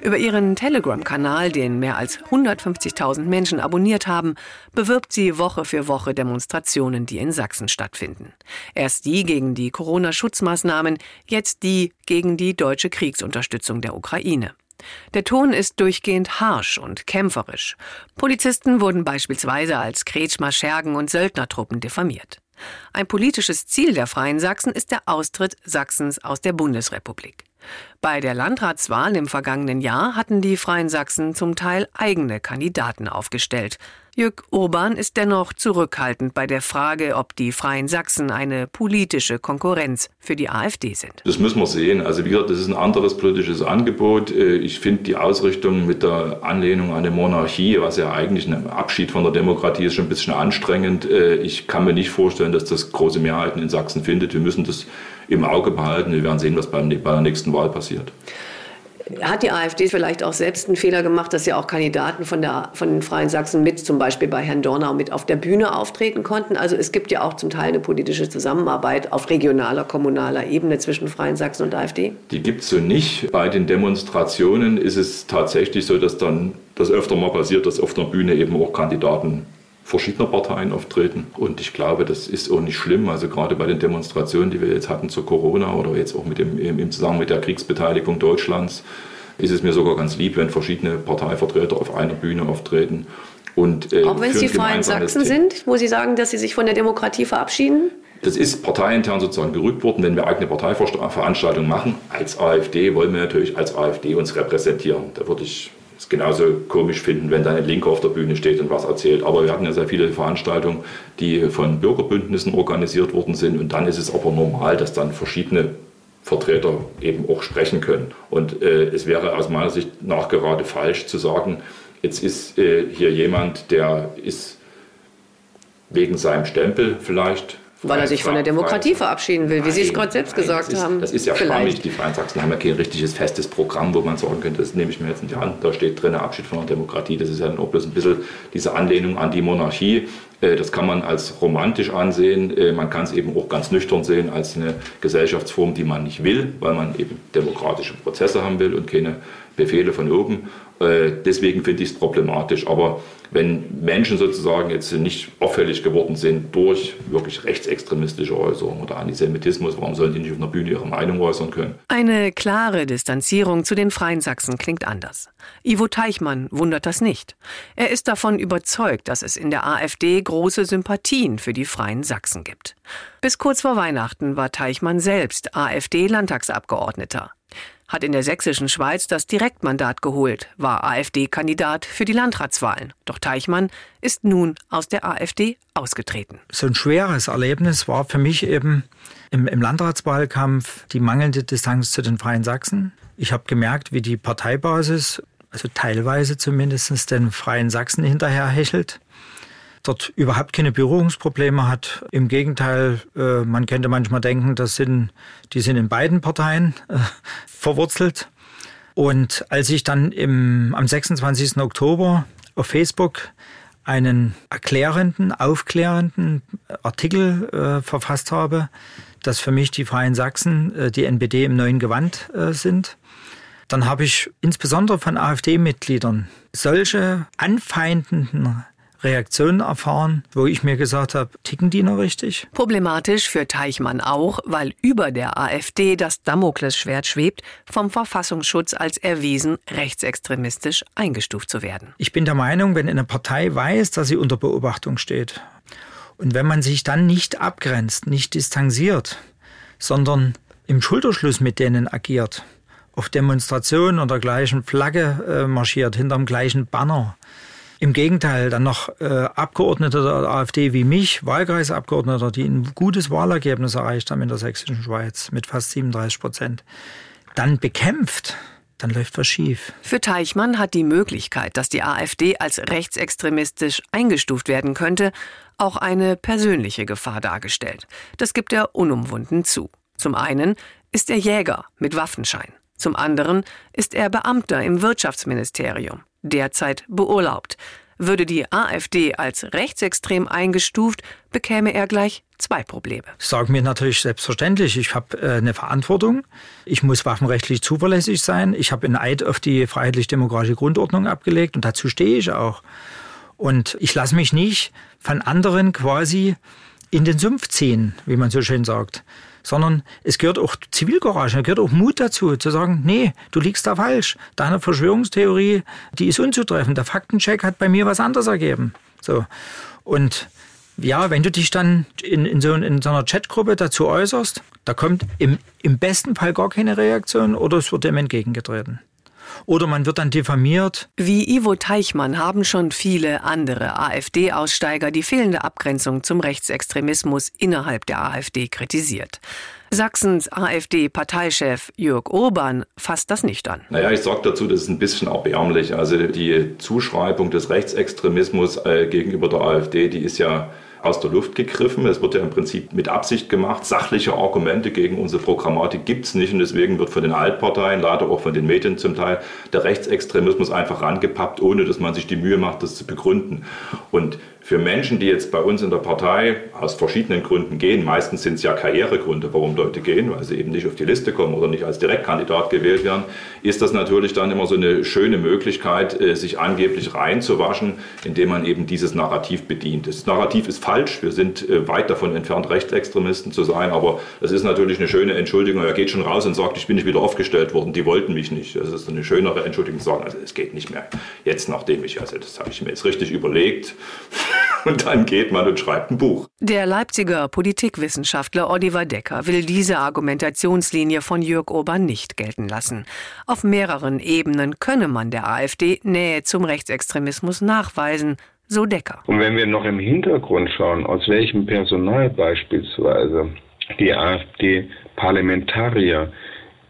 Über ihren Telegram-Kanal, den mehr als 150.000 Menschen abonniert haben, bewirbt sie Woche für Woche Demonstrationen, die in Sachsen stattfinden. Erst die gegen die Corona-Schutzmaßnahmen, jetzt die gegen die deutsche Kriegsunterstützung der Ukraine. Der Ton ist durchgehend harsch und kämpferisch. Polizisten wurden beispielsweise als Kretschmer, Schergen und Söldnertruppen diffamiert. Ein politisches Ziel der Freien Sachsen ist der Austritt Sachsens aus der Bundesrepublik. Bei der Landratswahl im vergangenen Jahr hatten die Freien Sachsen zum Teil eigene Kandidaten aufgestellt. Jörg Urban ist dennoch zurückhaltend bei der Frage, ob die Freien Sachsen eine politische Konkurrenz für die AfD sind. Das müssen wir sehen. Also wie gesagt, das ist ein anderes politisches Angebot. Äh, ich finde die Ausrichtung mit der Anlehnung an die Monarchie, was ja eigentlich ein Abschied von der Demokratie ist, schon ein bisschen anstrengend. Äh, ich kann mir nicht vorstellen, dass das große Mehrheiten in Sachsen findet. Wir müssen das im Auge behalten. Wir werden sehen, was bei der nächsten Wahl passiert. Hat die AfD vielleicht auch selbst einen Fehler gemacht, dass ja auch Kandidaten von, der, von den Freien Sachsen mit, zum Beispiel bei Herrn Dornau, mit auf der Bühne auftreten konnten? Also es gibt ja auch zum Teil eine politische Zusammenarbeit auf regionaler, kommunaler Ebene zwischen Freien Sachsen und AfD. Die gibt es so nicht. Bei den Demonstrationen ist es tatsächlich so, dass dann das öfter mal passiert, dass auf der Bühne eben auch Kandidaten verschiedener Parteien auftreten. Und ich glaube, das ist auch nicht schlimm. Also gerade bei den Demonstrationen, die wir jetzt hatten zu Corona oder jetzt auch mit dem, im Zusammenhang mit der Kriegsbeteiligung Deutschlands, ist es mir sogar ganz lieb, wenn verschiedene Parteivertreter auf einer Bühne auftreten. Und, äh, Auch wenn es die Freien Sachsen sind, wo Sie sagen, dass Sie sich von der Demokratie verabschieden? Das ist parteiintern sozusagen gerückt worden, wenn wir eigene Parteiveranstaltungen machen. Als AfD wollen wir natürlich als AfD uns repräsentieren. Da würde ich es genauso komisch finden, wenn dann ein Linker auf der Bühne steht und was erzählt. Aber wir hatten ja sehr viele Veranstaltungen, die von Bürgerbündnissen organisiert worden sind. Und dann ist es aber normal, dass dann verschiedene Vertreter eben auch sprechen können. Und äh, es wäre aus meiner Sicht nachgerade falsch zu sagen, jetzt ist äh, hier jemand, der ist wegen seinem Stempel vielleicht weil er sich von der Demokratie verabschieden will, wie Sie es gerade selbst nein, gesagt ist, haben. Das ist ja schwammig. Die Freien Sachsen haben ja kein richtiges festes Programm, wo man sagen könnte, das nehme ich mir jetzt in die Hand, da steht drin Abschied von der Demokratie. Das ist ja dann auch bloß ein bisschen diese Anlehnung an die Monarchie. Äh, das kann man als romantisch ansehen. Äh, man kann es eben auch ganz nüchtern sehen als eine Gesellschaftsform, die man nicht will, weil man eben demokratische Prozesse haben will und keine Befehle von oben. Äh, deswegen finde ich es problematisch. Aber wenn Menschen sozusagen jetzt nicht auffällig geworden sind durch wirklich rechtsextremistische Äußerungen oder Antisemitismus, warum sollen die nicht auf einer Bühne ihre Meinung äußern können? Eine klare Distanzierung zu den Freien Sachsen klingt anders. Ivo Teichmann wundert das nicht. Er ist davon überzeugt, dass es in der AfD große Sympathien für die Freien Sachsen gibt. Bis kurz vor Weihnachten war Teichmann selbst AfD-Landtagsabgeordneter hat in der sächsischen Schweiz das Direktmandat geholt, war AfD-Kandidat für die Landratswahlen. Doch Teichmann ist nun aus der AfD ausgetreten. So ein schweres Erlebnis war für mich eben im, im Landratswahlkampf die mangelnde Distanz zu den Freien Sachsen. Ich habe gemerkt, wie die Parteibasis, also teilweise zumindest, den Freien Sachsen hinterherhechelt dort überhaupt keine Berührungsprobleme hat. Im Gegenteil, äh, man könnte manchmal denken, das sind, die sind in beiden Parteien äh, verwurzelt. Und als ich dann im, am 26. Oktober auf Facebook einen erklärenden, aufklärenden Artikel äh, verfasst habe, dass für mich die Freien Sachsen äh, die NPD im neuen Gewand äh, sind, dann habe ich insbesondere von AfD-Mitgliedern solche anfeindenden Reaktionen erfahren, wo ich mir gesagt habe, ticken die noch richtig? Problematisch für Teichmann auch, weil über der AfD das Damoklesschwert schwebt, vom Verfassungsschutz als erwiesen rechtsextremistisch eingestuft zu werden. Ich bin der Meinung, wenn eine Partei weiß, dass sie unter Beobachtung steht und wenn man sich dann nicht abgrenzt, nicht distanziert, sondern im Schulterschluss mit denen agiert, auf Demonstrationen unter gleichen Flagge äh, marschiert, hinterm gleichen Banner, im Gegenteil, dann noch äh, Abgeordnete der AfD wie mich, Wahlkreisabgeordneter, die ein gutes Wahlergebnis erreicht haben in der sächsischen Schweiz mit fast 37 Prozent, dann bekämpft, dann läuft was schief. Für Teichmann hat die Möglichkeit, dass die AfD als rechtsextremistisch eingestuft werden könnte, auch eine persönliche Gefahr dargestellt. Das gibt er unumwunden zu. Zum einen ist er Jäger mit Waffenschein. Zum anderen ist er Beamter im Wirtschaftsministerium derzeit beurlaubt. Würde die AfD als rechtsextrem eingestuft, bekäme er gleich zwei Probleme. Ich sage mir natürlich selbstverständlich, ich habe äh, eine Verantwortung. Ich muss waffenrechtlich zuverlässig sein. Ich habe einen Eid auf die freiheitlich-demokratische Grundordnung abgelegt und dazu stehe ich auch. Und ich lasse mich nicht von anderen quasi in den Sumpf ziehen, wie man so schön sagt sondern es gehört auch Zivilcourage, es gehört auch Mut dazu, zu sagen, nee, du liegst da falsch. Deine Verschwörungstheorie, die ist unzutreffend. Der Faktencheck hat bei mir was anderes ergeben. So. Und ja, wenn du dich dann in, in, so, in so einer Chatgruppe dazu äußerst, da kommt im, im besten Fall gar keine Reaktion oder es wird dem entgegengetreten oder man wird dann diffamiert. Wie Ivo Teichmann haben schon viele andere AfD-Aussteiger die fehlende Abgrenzung zum Rechtsextremismus innerhalb der AfD kritisiert. Sachsens AfD-Parteichef Jörg Urban fasst das nicht an. Naja, ich sage dazu, das ist ein bisschen erbärmlich. Also die Zuschreibung des Rechtsextremismus äh, gegenüber der AfD, die ist ja aus der Luft gegriffen. Es wird ja im Prinzip mit Absicht gemacht. Sachliche Argumente gegen unsere Programmatik gibt es nicht und deswegen wird von den Altparteien, leider auch von den Medien zum Teil, der Rechtsextremismus einfach rangepappt, ohne dass man sich die Mühe macht, das zu begründen. Und für Menschen, die jetzt bei uns in der Partei aus verschiedenen Gründen gehen, meistens sind es ja Karrieregründe, warum Leute gehen, weil sie eben nicht auf die Liste kommen oder nicht als Direktkandidat gewählt werden, ist das natürlich dann immer so eine schöne Möglichkeit, äh, sich angeblich reinzuwaschen, indem man eben dieses Narrativ bedient. Das Narrativ ist falsch, wir sind äh, weit davon entfernt, Rechtsextremisten zu sein, aber es ist natürlich eine schöne Entschuldigung. Er geht schon raus und sagt, ich bin nicht wieder aufgestellt worden, die wollten mich nicht. Das ist eine schönere Entschuldigung, sagen, also es geht nicht mehr. Jetzt, nachdem ich, also das habe ich mir jetzt richtig überlegt, und dann geht man und schreibt ein Buch. Der Leipziger Politikwissenschaftler Oliver Decker will diese Argumentationslinie von Jörg Urban nicht gelten lassen. Auf mehreren Ebenen könne man der AfD Nähe zum Rechtsextremismus nachweisen, so Decker. Und wenn wir noch im Hintergrund schauen, aus welchem Personal beispielsweise die AfD-Parlamentarier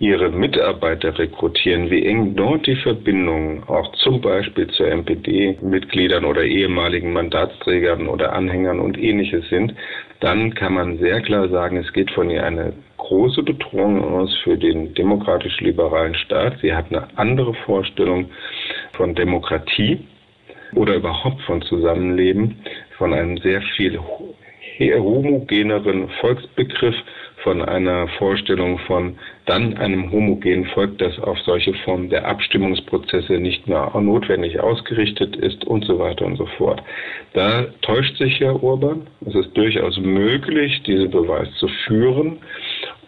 ihre Mitarbeiter rekrutieren, wie eng dort die Verbindungen auch zum Beispiel zu MPD-Mitgliedern oder ehemaligen Mandatsträgern oder Anhängern und ähnliches sind, dann kann man sehr klar sagen, es geht von ihr eine große Bedrohung aus für den demokratisch-liberalen Staat. Sie hat eine andere Vorstellung von Demokratie oder überhaupt von Zusammenleben, von einem sehr viel homogeneren Volksbegriff von einer Vorstellung von dann einem homogenen Volk, das auf solche Formen der Abstimmungsprozesse nicht mehr notwendig ausgerichtet ist und so weiter und so fort. Da täuscht sich Herr Urban. Es ist durchaus möglich, diesen Beweis zu führen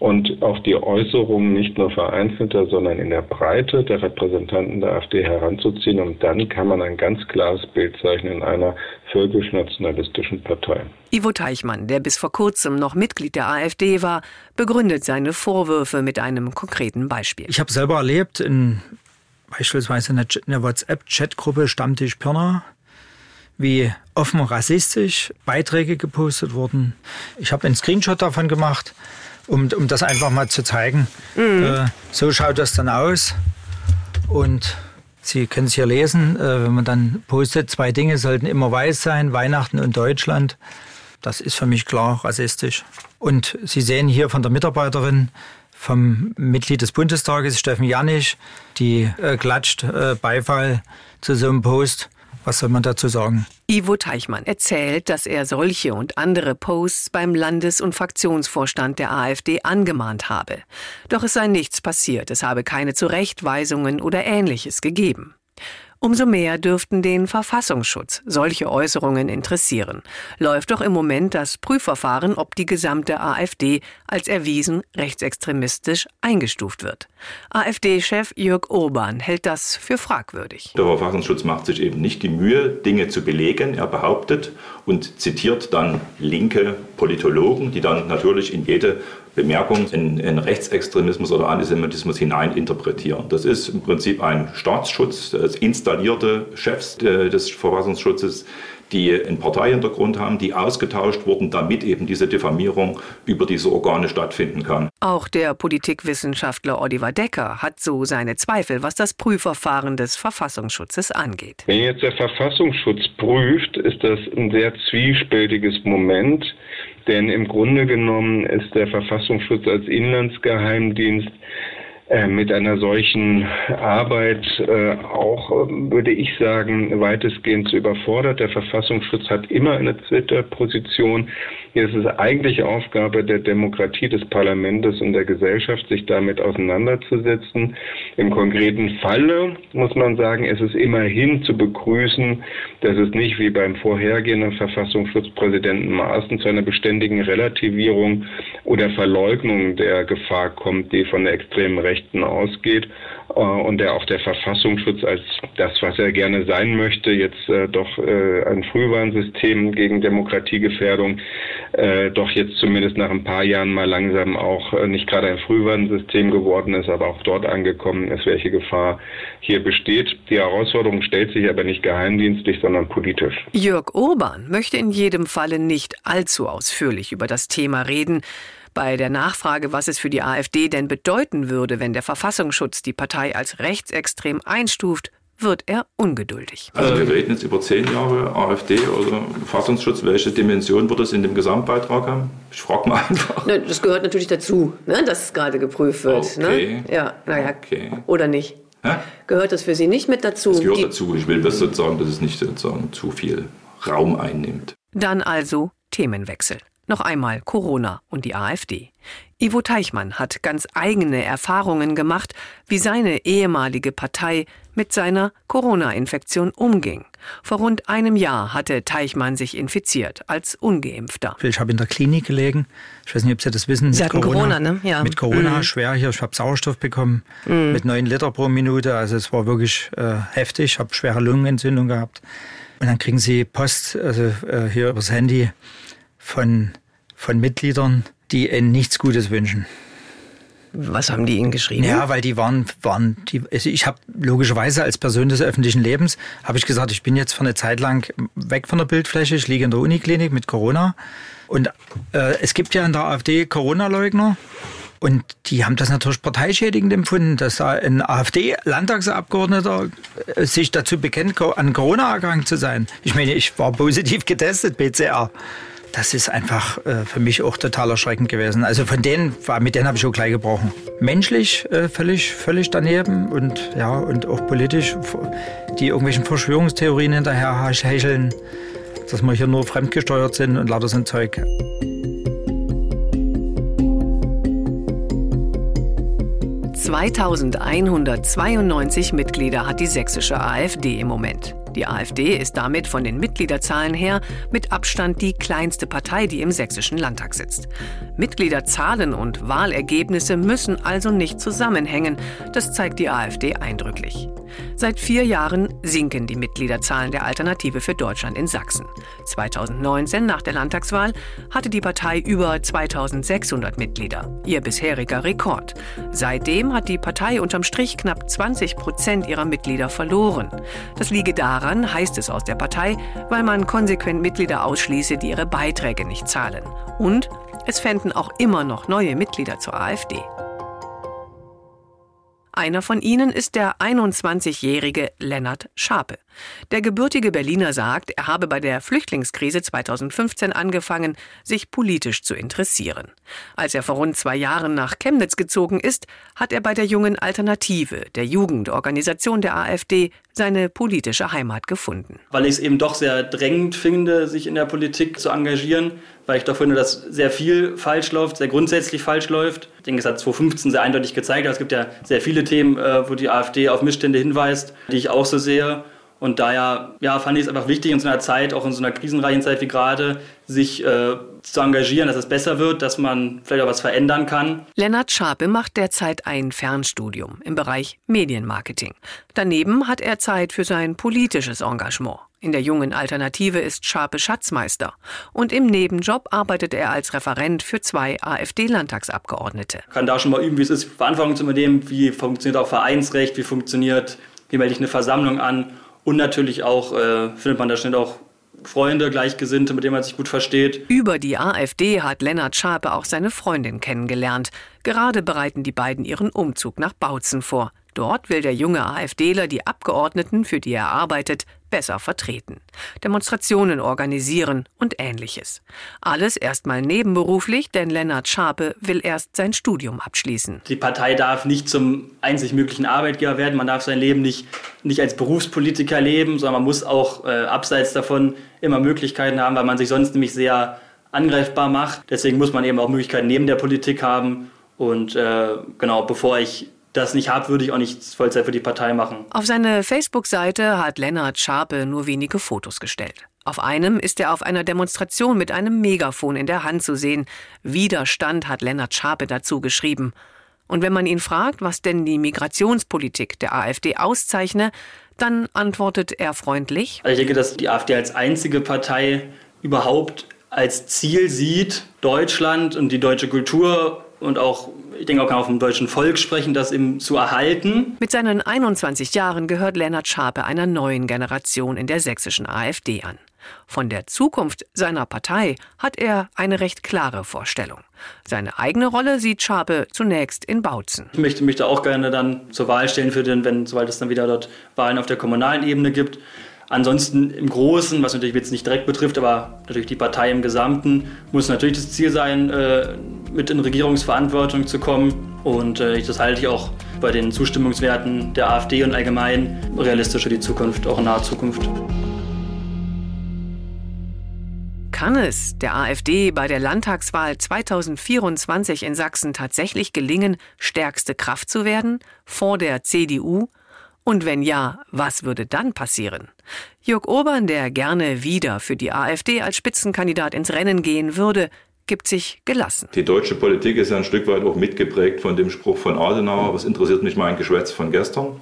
und auch die Äußerungen nicht nur vereinzelter, sondern in der Breite der Repräsentanten der AfD heranzuziehen. Und dann kann man ein ganz klares Bild zeichnen in einer völkisch-nationalistischen Partei. Ivo Teichmann, der bis vor kurzem noch Mitglied der AfD war, begründet seine Vorwürfe mit einem konkreten Beispiel. Ich habe selber erlebt, in beispielsweise in der WhatsApp-Chatgruppe Stammtisch Pirna, wie offen rassistisch Beiträge gepostet wurden. Ich habe einen Screenshot davon gemacht um, um das einfach mal zu zeigen. Mhm. Äh, so schaut das dann aus. Und Sie können es hier lesen, äh, wenn man dann postet, zwei Dinge sollten immer weiß sein, Weihnachten und Deutschland. Das ist für mich klar rassistisch. Und Sie sehen hier von der Mitarbeiterin, vom Mitglied des Bundestages, Steffen Janisch, die äh, klatscht äh, Beifall zu so einem Post. Was soll man dazu sagen? Ivo Teichmann erzählt, dass er solche und andere Posts beim Landes- und Fraktionsvorstand der AfD angemahnt habe. Doch es sei nichts passiert, es habe keine Zurechtweisungen oder ähnliches gegeben. Umso mehr dürften den Verfassungsschutz solche Äußerungen interessieren. Läuft doch im Moment das Prüfverfahren, ob die gesamte AfD als erwiesen rechtsextremistisch eingestuft wird. AfD-Chef Jörg Urban hält das für fragwürdig. Der Verfassungsschutz macht sich eben nicht die Mühe, Dinge zu belegen. Er behauptet und zitiert dann linke Politologen, die dann natürlich in jede Bemerkung in, in, Rechtsextremismus oder Antisemitismus hineininterpretieren. Das ist im Prinzip ein Staatsschutz, das installierte Chefs des Verfassungsschutzes, die einen Parteihintergrund haben, die ausgetauscht wurden, damit eben diese Diffamierung über diese Organe stattfinden kann. Auch der Politikwissenschaftler Oliver Decker hat so seine Zweifel, was das Prüfverfahren des Verfassungsschutzes angeht. Wenn jetzt der Verfassungsschutz prüft, ist das ein sehr zwiespältiges Moment. Denn im Grunde genommen ist der Verfassungsschutz als Inlandsgeheimdienst mit einer solchen Arbeit äh, auch, äh, würde ich sagen, weitestgehend zu überfordert. Der Verfassungsschutz hat immer eine Twitter-Position. Es ist eigentlich Aufgabe der Demokratie, des Parlaments und der Gesellschaft, sich damit auseinanderzusetzen. Im konkreten Falle muss man sagen, es ist immerhin zu begrüßen, dass es nicht wie beim vorhergehenden Verfassungsschutzpräsidenten Maaßen zu einer beständigen Relativierung oder Verleugnung der Gefahr kommt, die von der extremen Rechten ausgeht äh, und der auch der Verfassungsschutz als das, was er gerne sein möchte, jetzt äh, doch äh, ein Frühwarnsystem gegen Demokratiegefährdung, äh, doch jetzt zumindest nach ein paar Jahren mal langsam auch nicht gerade ein Frühwarnsystem geworden ist, aber auch dort angekommen ist, welche Gefahr hier besteht. Die Herausforderung stellt sich aber nicht geheimdienstlich, sondern politisch. Jörg Urban möchte in jedem Falle nicht allzu ausführlich über das Thema reden. Bei der Nachfrage, was es für die AfD denn bedeuten würde, wenn der Verfassungsschutz die Partei als rechtsextrem einstuft, wird er ungeduldig. Also wir reden jetzt über zehn Jahre AfD oder Verfassungsschutz. Welche Dimension wird das in dem Gesamtbeitrag haben? Ich frage mal einfach. Das gehört natürlich dazu, ne, dass es gerade geprüft wird. Ne? Okay. Ne? Ja, naja. Okay. Oder nicht? Hä? Gehört das für Sie nicht mit dazu? Es gehört die dazu. Ich will das sozusagen, dass es nicht sozusagen zu viel Raum einnimmt. Dann also Themenwechsel. Noch einmal Corona und die AfD. Ivo Teichmann hat ganz eigene Erfahrungen gemacht, wie seine ehemalige Partei mit seiner Corona-Infektion umging. Vor rund einem Jahr hatte Teichmann sich infiziert als ungeimpfter. Ich habe in der Klinik gelegen. Ich weiß nicht, ob Sie das wissen. Sie hatten Corona, Corona ne? Ja. Mit Corona mhm. schwer hier. Ich habe Sauerstoff bekommen mhm. mit neun Liter pro Minute. Also es war wirklich äh, heftig. Ich habe schwere Lungenentzündung gehabt. Und dann kriegen Sie Post, also äh, hier übers Handy von, von Mitgliedern, die ihnen nichts Gutes wünschen. Was haben die Ihnen geschrieben? Ja, weil die waren, waren die, also ich habe logischerweise als Person des öffentlichen Lebens, habe ich gesagt, ich bin jetzt für eine Zeit lang weg von der Bildfläche, ich liege in der Uniklinik mit Corona. Und äh, es gibt ja in der AfD Corona-Leugner. Und die haben das natürlich parteischädigend empfunden, dass da ein AfD-Landtagsabgeordneter äh, sich dazu bekennt, an Corona erkrankt zu sein. Ich meine, ich war positiv getestet, PCR das ist einfach äh, für mich auch total erschreckend gewesen. Also von denen war, mit denen habe ich auch gleich gebrochen. Menschlich äh, völlig, völlig daneben und ja, und auch politisch, die irgendwelchen Verschwörungstheorien hinterher hecheln, dass wir hier nur fremdgesteuert sind und lauter so Zeug. »2192 Mitglieder hat die sächsische AfD im Moment«. Die AfD ist damit von den Mitgliederzahlen her mit Abstand die kleinste Partei, die im sächsischen Landtag sitzt. Mitgliederzahlen und Wahlergebnisse müssen also nicht zusammenhängen. Das zeigt die AfD eindrücklich. Seit vier Jahren sinken die Mitgliederzahlen der Alternative für Deutschland in Sachsen. 2019, nach der Landtagswahl, hatte die Partei über 2600 Mitglieder, ihr bisheriger Rekord. Seitdem hat die Partei unterm Strich knapp 20 Prozent ihrer Mitglieder verloren. Das liege daran, heißt es aus der Partei, weil man konsequent Mitglieder ausschließe, die ihre Beiträge nicht zahlen. Und es fänden auch immer noch neue Mitglieder zur AfD. Einer von ihnen ist der 21-jährige Lennart Schape. Der gebürtige Berliner sagt, er habe bei der Flüchtlingskrise 2015 angefangen, sich politisch zu interessieren. Als er vor rund zwei Jahren nach Chemnitz gezogen ist, hat er bei der jungen Alternative, der Jugendorganisation der AfD, seine politische Heimat gefunden. Weil ich es eben doch sehr drängend finde, sich in der Politik zu engagieren, weil ich doch finde, dass sehr viel falsch läuft, sehr grundsätzlich falsch läuft. Ich denke, es hat 2015 sehr eindeutig gezeigt, es gibt ja sehr viele Themen, äh, wo die AfD auf Missstände hinweist, die ich auch so sehe. Und daher ja, fand ich es einfach wichtig, in so einer Zeit, auch in so einer krisenreichen Zeit wie gerade, sich äh, zu engagieren, dass es besser wird, dass man vielleicht auch was verändern kann. Lennart Schape macht derzeit ein Fernstudium im Bereich Medienmarketing. Daneben hat er Zeit für sein politisches Engagement. In der jungen Alternative ist Schape Schatzmeister und im Nebenjob arbeitet er als Referent für zwei AfD-Landtagsabgeordnete. Kann da schon mal üben, wie es ist, Verantwortung zu übernehmen, wie funktioniert auch Vereinsrecht, wie funktioniert, wie melde ich eine Versammlung an und natürlich auch äh, findet man da schnell auch Freunde, Gleichgesinnte, mit denen man sich gut versteht. Über die AfD hat Lennart Schape auch seine Freundin kennengelernt. Gerade bereiten die beiden ihren Umzug nach Bautzen vor. Dort will der junge AfDler die Abgeordneten, für die er arbeitet, besser vertreten. Demonstrationen organisieren und ähnliches. Alles erstmal nebenberuflich, denn Lennart Schape will erst sein Studium abschließen. Die Partei darf nicht zum einzig möglichen Arbeitgeber werden. Man darf sein Leben nicht, nicht als Berufspolitiker leben, sondern man muss auch äh, abseits davon immer Möglichkeiten haben, weil man sich sonst nämlich sehr angreifbar macht. Deswegen muss man eben auch Möglichkeiten neben der Politik haben. Und äh, genau, bevor ich das nicht würde ich auch nicht Vollzeit für die Partei machen. Auf seine Facebook-Seite hat Lennart Schape nur wenige Fotos gestellt. Auf einem ist er auf einer Demonstration mit einem Megafon in der Hand zu sehen. Widerstand hat Lennart Schape dazu geschrieben. Und wenn man ihn fragt, was denn die Migrationspolitik der AfD auszeichne, dann antwortet er freundlich. Also ich denke, dass die AfD als einzige Partei überhaupt als Ziel sieht, Deutschland und die deutsche Kultur und auch, ich denke, auch kann auf dem deutschen Volk sprechen, das eben zu erhalten. Mit seinen 21 Jahren gehört Lennart Schape einer neuen Generation in der sächsischen AfD an. Von der Zukunft seiner Partei hat er eine recht klare Vorstellung. Seine eigene Rolle sieht Schape zunächst in Bautzen. Ich möchte mich da auch gerne dann zur Wahl stellen für den, wenn, sobald es dann wieder dort Wahlen auf der kommunalen Ebene gibt. Ansonsten im Großen, was natürlich jetzt nicht direkt betrifft, aber natürlich die Partei im Gesamten, muss natürlich das Ziel sein, äh, mit in Regierungsverantwortung zu kommen. Und äh, das halte ich auch bei den Zustimmungswerten der AfD und allgemein realistisch für die Zukunft, auch in naher Zukunft. Kann es der AfD bei der Landtagswahl 2024 in Sachsen tatsächlich gelingen, stärkste Kraft zu werden vor der CDU und wenn ja, was würde dann passieren? Jörg Urban, der gerne wieder für die AfD als Spitzenkandidat ins Rennen gehen würde, gibt sich gelassen. Die deutsche Politik ist ja ein Stück weit auch mitgeprägt von dem Spruch von Adenauer, was interessiert mich mein Geschwätz von gestern.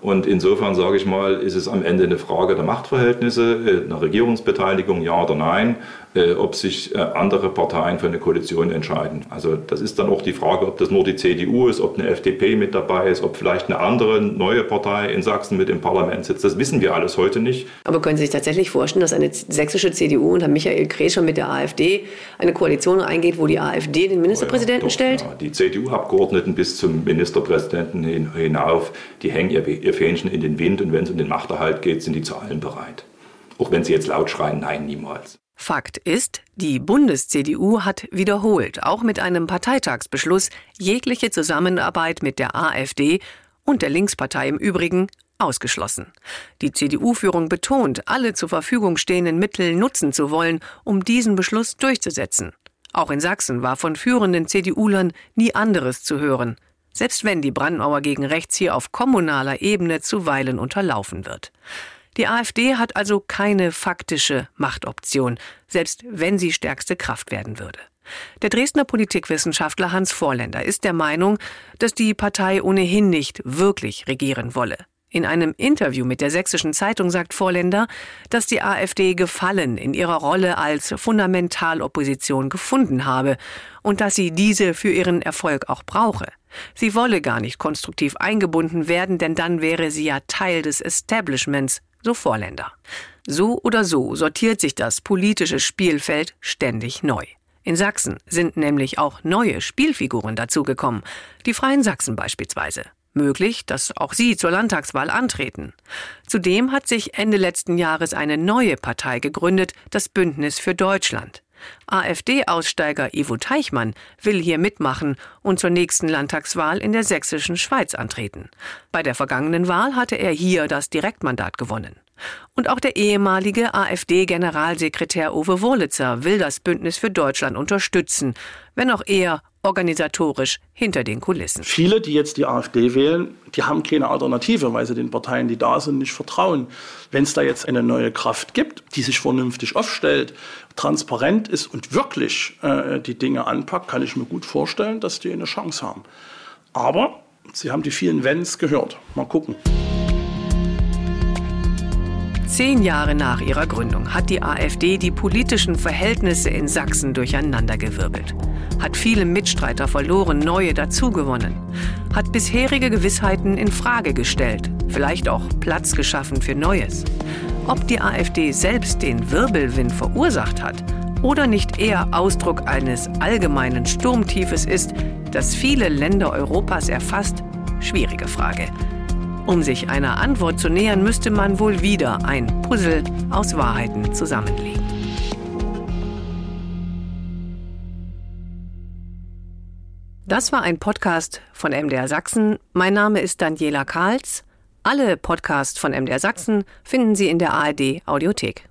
Und insofern sage ich mal, ist es am Ende eine Frage der Machtverhältnisse, äh, einer Regierungsbeteiligung, ja oder nein. Äh, ob sich äh, andere Parteien für eine Koalition entscheiden. Also das ist dann auch die Frage, ob das nur die CDU ist, ob eine FDP mit dabei ist, ob vielleicht eine andere neue Partei in Sachsen mit im Parlament sitzt. Das wissen wir alles heute nicht. Aber können Sie sich tatsächlich vorstellen, dass eine sächsische CDU unter Michael Kresch schon mit der AfD eine Koalition eingeht, wo die AfD den Ministerpräsidenten oh ja, doch, stellt? Ja. Die CDU-Abgeordneten bis zum Ministerpräsidenten hinauf, die hängen ihr, ihr Fähnchen in den Wind und wenn es um den Machterhalt geht, sind die zu allem bereit. Auch wenn sie jetzt laut schreien, nein, niemals. Fakt ist, die Bundes-CDU hat wiederholt, auch mit einem Parteitagsbeschluss, jegliche Zusammenarbeit mit der AfD und der Linkspartei im Übrigen ausgeschlossen. Die CDU-Führung betont, alle zur Verfügung stehenden Mittel nutzen zu wollen, um diesen Beschluss durchzusetzen. Auch in Sachsen war von führenden CDU-Lern nie anderes zu hören. selbst wenn die Brandmauer gegen rechts hier auf kommunaler Ebene zuweilen unterlaufen wird. Die AfD hat also keine faktische Machtoption, selbst wenn sie stärkste Kraft werden würde. Der Dresdner Politikwissenschaftler Hans Vorländer ist der Meinung, dass die Partei ohnehin nicht wirklich regieren wolle. In einem Interview mit der Sächsischen Zeitung sagt Vorländer, dass die AfD Gefallen in ihrer Rolle als Fundamentalopposition gefunden habe und dass sie diese für ihren Erfolg auch brauche. Sie wolle gar nicht konstruktiv eingebunden werden, denn dann wäre sie ja Teil des Establishments, so Vorländer. So oder so sortiert sich das politische Spielfeld ständig neu. In Sachsen sind nämlich auch neue Spielfiguren dazugekommen, die Freien Sachsen beispielsweise. Möglich, dass auch sie zur Landtagswahl antreten. Zudem hat sich Ende letzten Jahres eine neue Partei gegründet, das Bündnis für Deutschland. AfD-Aussteiger Ivo Teichmann will hier mitmachen und zur nächsten Landtagswahl in der sächsischen Schweiz antreten. Bei der vergangenen Wahl hatte er hier das Direktmandat gewonnen. Und auch der ehemalige AfD-Generalsekretär Uwe Wurlitzer will das Bündnis für Deutschland unterstützen, wenn auch er organisatorisch hinter den Kulissen. Viele, die jetzt die AfD wählen, die haben keine Alternative, weil sie den Parteien, die da sind, nicht vertrauen. Wenn es da jetzt eine neue Kraft gibt, die sich vernünftig aufstellt, transparent ist und wirklich äh, die Dinge anpackt, kann ich mir gut vorstellen, dass die eine Chance haben. Aber Sie haben die vielen Wenns gehört. Mal gucken. Zehn Jahre nach ihrer Gründung hat die AfD die politischen Verhältnisse in Sachsen durcheinandergewirbelt, hat viele Mitstreiter verloren, neue dazugewonnen, hat bisherige Gewissheiten in Frage gestellt, vielleicht auch Platz geschaffen für Neues. Ob die AfD selbst den Wirbelwind verursacht hat oder nicht eher Ausdruck eines allgemeinen Sturmtiefes ist, das viele Länder Europas erfasst, schwierige Frage. Um sich einer Antwort zu nähern, müsste man wohl wieder ein Puzzle aus Wahrheiten zusammenlegen. Das war ein Podcast von MDR Sachsen. Mein Name ist Daniela Karls. Alle Podcasts von MDR Sachsen finden Sie in der ARD Audiothek.